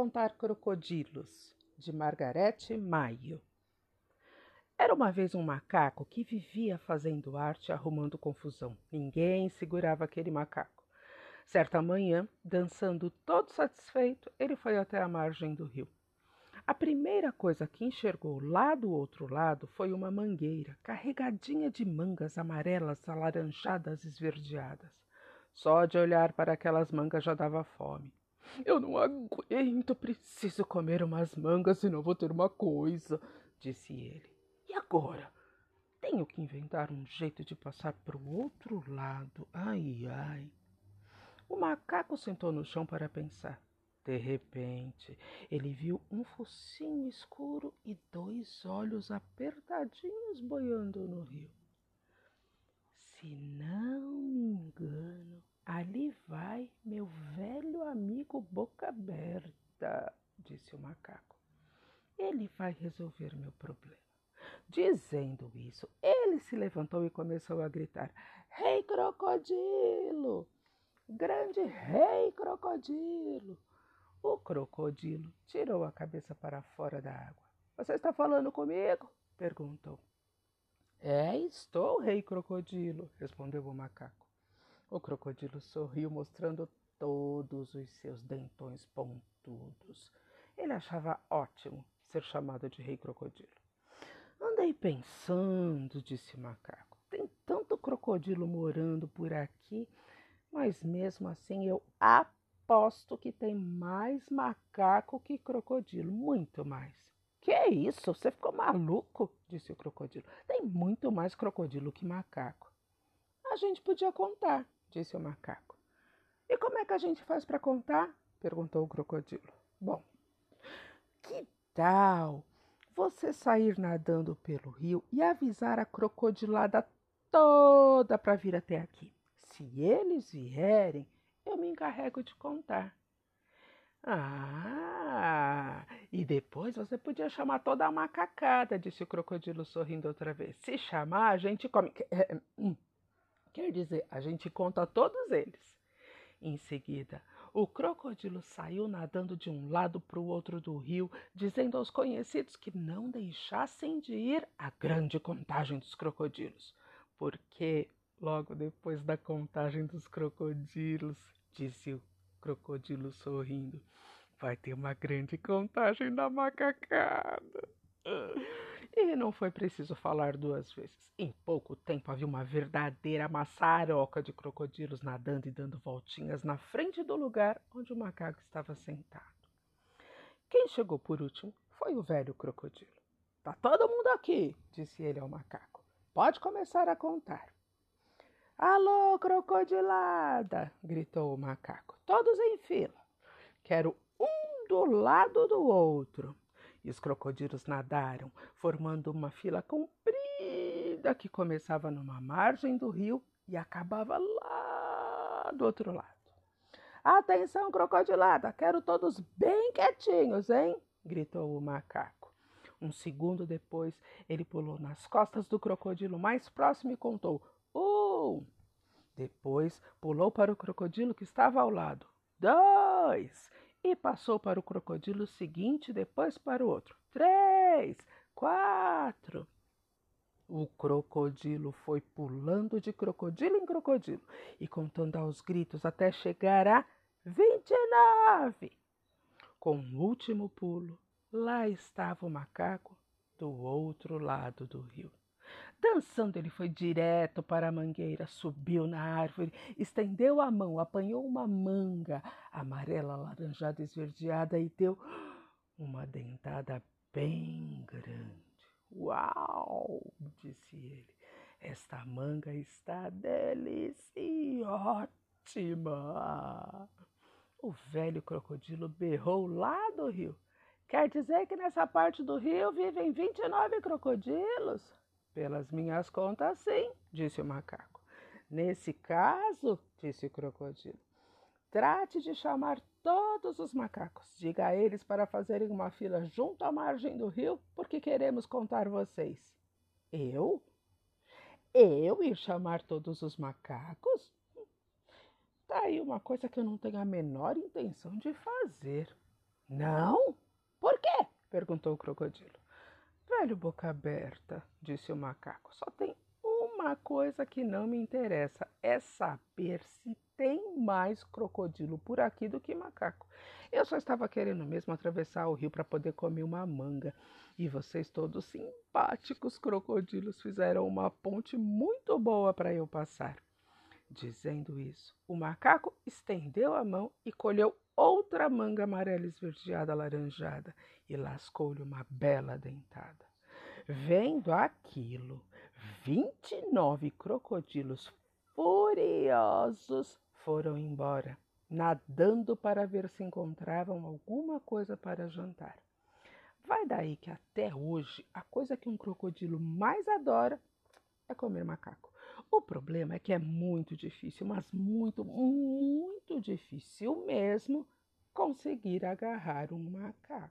contar crocodilos, de Margarete Maio. Era uma vez um macaco que vivia fazendo arte arrumando confusão. Ninguém segurava aquele macaco. Certa manhã, dançando todo satisfeito, ele foi até a margem do rio. A primeira coisa que enxergou lá do outro lado foi uma mangueira carregadinha de mangas amarelas, alaranjadas, esverdeadas. Só de olhar para aquelas mangas já dava fome. Eu não aguento, preciso comer umas mangas, senão vou ter uma coisa, disse ele. E agora? Tenho que inventar um jeito de passar para o outro lado. Ai, ai. O macaco sentou no chão para pensar. De repente, ele viu um focinho escuro e dois olhos apertadinhos boiando no rio. Se não me engano, ali vai meu velho amigo Boca Aberta, disse o macaco. Ele vai resolver meu problema. Dizendo isso, ele se levantou e começou a gritar: Rei Crocodilo! Grande Rei Crocodilo! O crocodilo tirou a cabeça para fora da água. Você está falando comigo? perguntou. É, estou, rei crocodilo, respondeu o macaco. O crocodilo sorriu, mostrando todos os seus dentões pontudos. Ele achava ótimo ser chamado de rei crocodilo. Andei pensando, disse o macaco. Tem tanto crocodilo morando por aqui, mas mesmo assim eu aposto que tem mais macaco que crocodilo, muito mais. Que isso? Você ficou maluco? disse o crocodilo. Tem muito mais crocodilo que macaco. A gente podia contar, disse o macaco. E como é que a gente faz para contar? perguntou o crocodilo. Bom, que tal você sair nadando pelo rio e avisar a crocodilada toda para vir até aqui? Se eles vierem, eu me encarrego de contar. Ah, e depois você podia chamar toda a macacada, disse o crocodilo sorrindo outra vez. Se chamar, a gente come. Quer dizer, a gente conta todos eles. Em seguida, o crocodilo saiu nadando de um lado para o outro do rio, dizendo aos conhecidos que não deixassem de ir à grande contagem dos crocodilos, porque logo depois da contagem dos crocodilos, disse o crocodilo sorrindo. Vai ter uma grande contagem da macacada. E não foi preciso falar duas vezes. Em pouco tempo havia uma verdadeira maçaroca de crocodilos nadando e dando voltinhas na frente do lugar onde o macaco estava sentado. Quem chegou por último foi o velho crocodilo. Tá todo mundo aqui, disse ele ao macaco. Pode começar a contar. Alô, crocodilada! gritou o macaco. Todos em fila. Quero um do lado do outro. E os crocodilos nadaram, formando uma fila comprida que começava numa margem do rio e acabava lá do outro lado. Atenção, crocodilada! Quero todos bem quietinhos, hein? gritou o macaco. Um segundo depois, ele pulou nas costas do crocodilo mais próximo e contou: um. Depois pulou para o crocodilo que estava ao lado. Dois. E passou para o crocodilo seguinte, depois para o outro. Três. Quatro. O crocodilo foi pulando de crocodilo em crocodilo e contando aos gritos até chegar a vinte e nove. Com o último pulo, lá estava o macaco do outro lado do rio. Dançando, ele foi direto para a mangueira, subiu na árvore, estendeu a mão, apanhou uma manga amarela, alaranjada, esverdeada e deu uma dentada bem grande. Uau! disse ele. Esta manga está deliciosa. O velho crocodilo berrou lá do rio. Quer dizer que nessa parte do rio vivem 29 crocodilos? Pelas minhas contas, sim, disse o macaco. Nesse caso, disse o crocodilo, trate de chamar todos os macacos. Diga a eles para fazerem uma fila junto à margem do rio, porque queremos contar vocês. Eu? Eu ir chamar todos os macacos? Tá aí uma coisa que eu não tenho a menor intenção de fazer. Não? Por quê? perguntou o crocodilo. Velho boca aberta, disse o macaco. Só tem uma coisa que não me interessa: é saber se tem mais crocodilo por aqui do que macaco. Eu só estava querendo mesmo atravessar o rio para poder comer uma manga. E vocês todos simpáticos crocodilos fizeram uma ponte muito boa para eu passar. Dizendo isso, o macaco estendeu a mão e colheu outra manga amarela esverdeada alaranjada e lascou-lhe uma bela dentada. Vendo aquilo, vinte e nove crocodilos furiosos foram embora, nadando para ver se encontravam alguma coisa para jantar. Vai daí que até hoje a coisa que um crocodilo mais adora é comer macaco. O problema é que é muito difícil, mas muito, muito difícil mesmo conseguir agarrar um macaco.